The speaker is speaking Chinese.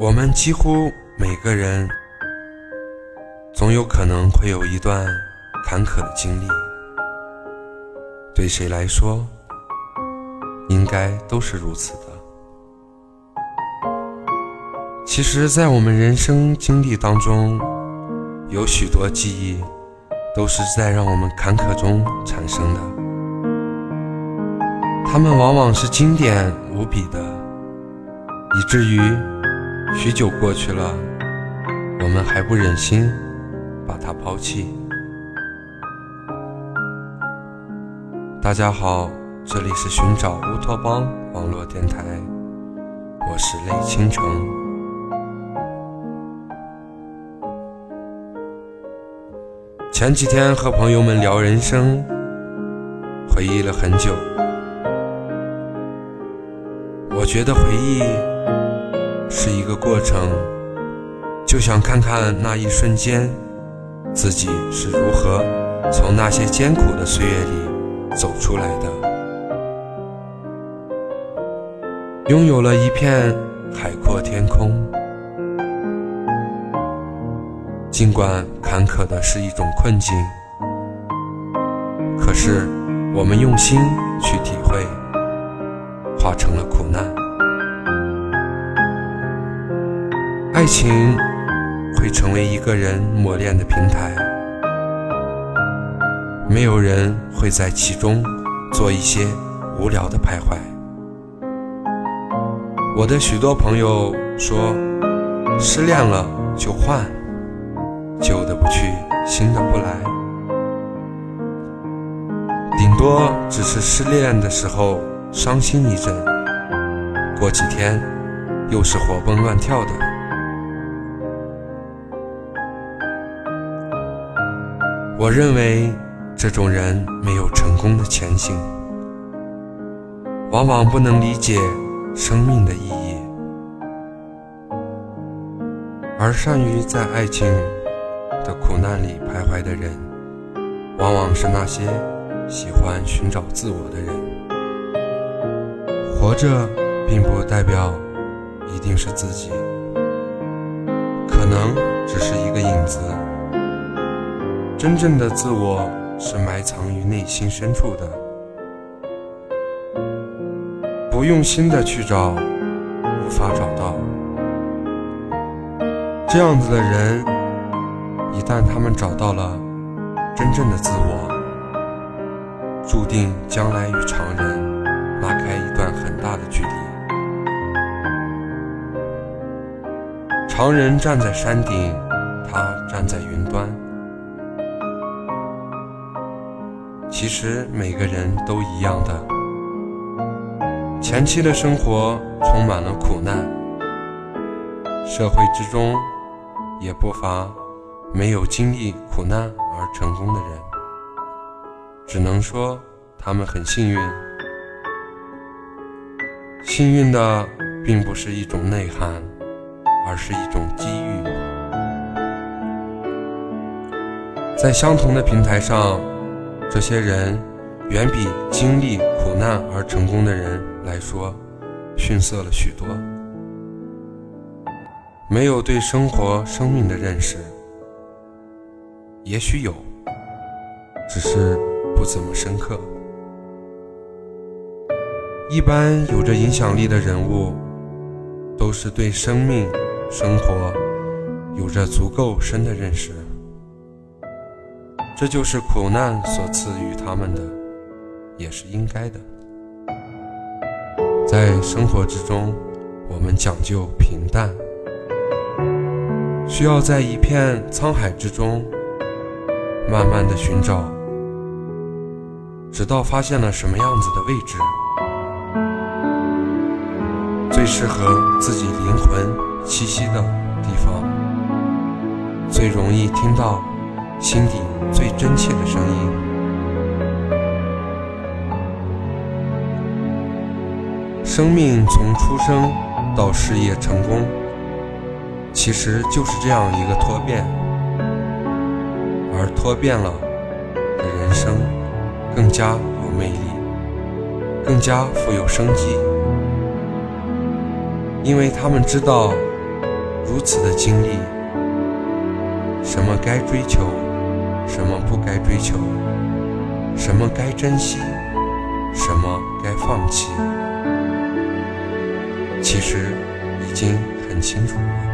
我们几乎每个人，总有可能会有一段坎坷的经历。对谁来说，应该都是如此的。其实，在我们人生经历当中，有许多记忆，都是在让我们坎坷中产生的。它们往往是经典无比的，以至于。许久过去了，我们还不忍心把它抛弃。大家好，这里是寻找乌托邦网络电台，我是雷倾城。前几天和朋友们聊人生，回忆了很久，我觉得回忆。是一个过程，就想看看那一瞬间，自己是如何从那些艰苦的岁月里走出来的。拥有了一片海阔天空，尽管坎坷的是一种困境，可是我们用心去体会，化成了爱情会成为一个人磨练的平台，没有人会在其中做一些无聊的徘徊。我的许多朋友说，失恋了就换，旧的不去，新的不来，顶多只是失恋的时候伤心一阵，过几天又是活蹦乱跳的。我认为这种人没有成功的前行，往往不能理解生命的意义，而善于在爱情的苦难里徘徊的人，往往是那些喜欢寻找自我的人。活着并不代表一定是自己，可能只是一个影子。真正的自我是埋藏于内心深处的，不用心的去找，无法找到。这样子的人，一旦他们找到了真正的自我，注定将来与常人拉开一段很大的距离。常人站在山顶，他站在云端。其实每个人都一样的，前期的生活充满了苦难，社会之中也不乏没有经历苦难而成功的人，只能说他们很幸运。幸运的并不是一种内涵，而是一种机遇，在相同的平台上。这些人远比经历苦难而成功的人来说逊色了许多，没有对生活、生命的认识，也许有，只是不怎么深刻。一般有着影响力的人物，都是对生命、生活有着足够深的认识。这就是苦难所赐予他们的，也是应该的。在生活之中，我们讲究平淡，需要在一片沧海之中，慢慢的寻找，直到发现了什么样子的位置，最适合自己灵魂栖息的地方，最容易听到。心底最真切的声音。生命从出生到事业成功，其实就是这样一个脱变，而脱变了的人生更加有魅力，更加富有生机，因为他们知道如此的经历，什么该追求，什么不该追求，什么该珍惜，什么该放弃，其实已经很清楚了。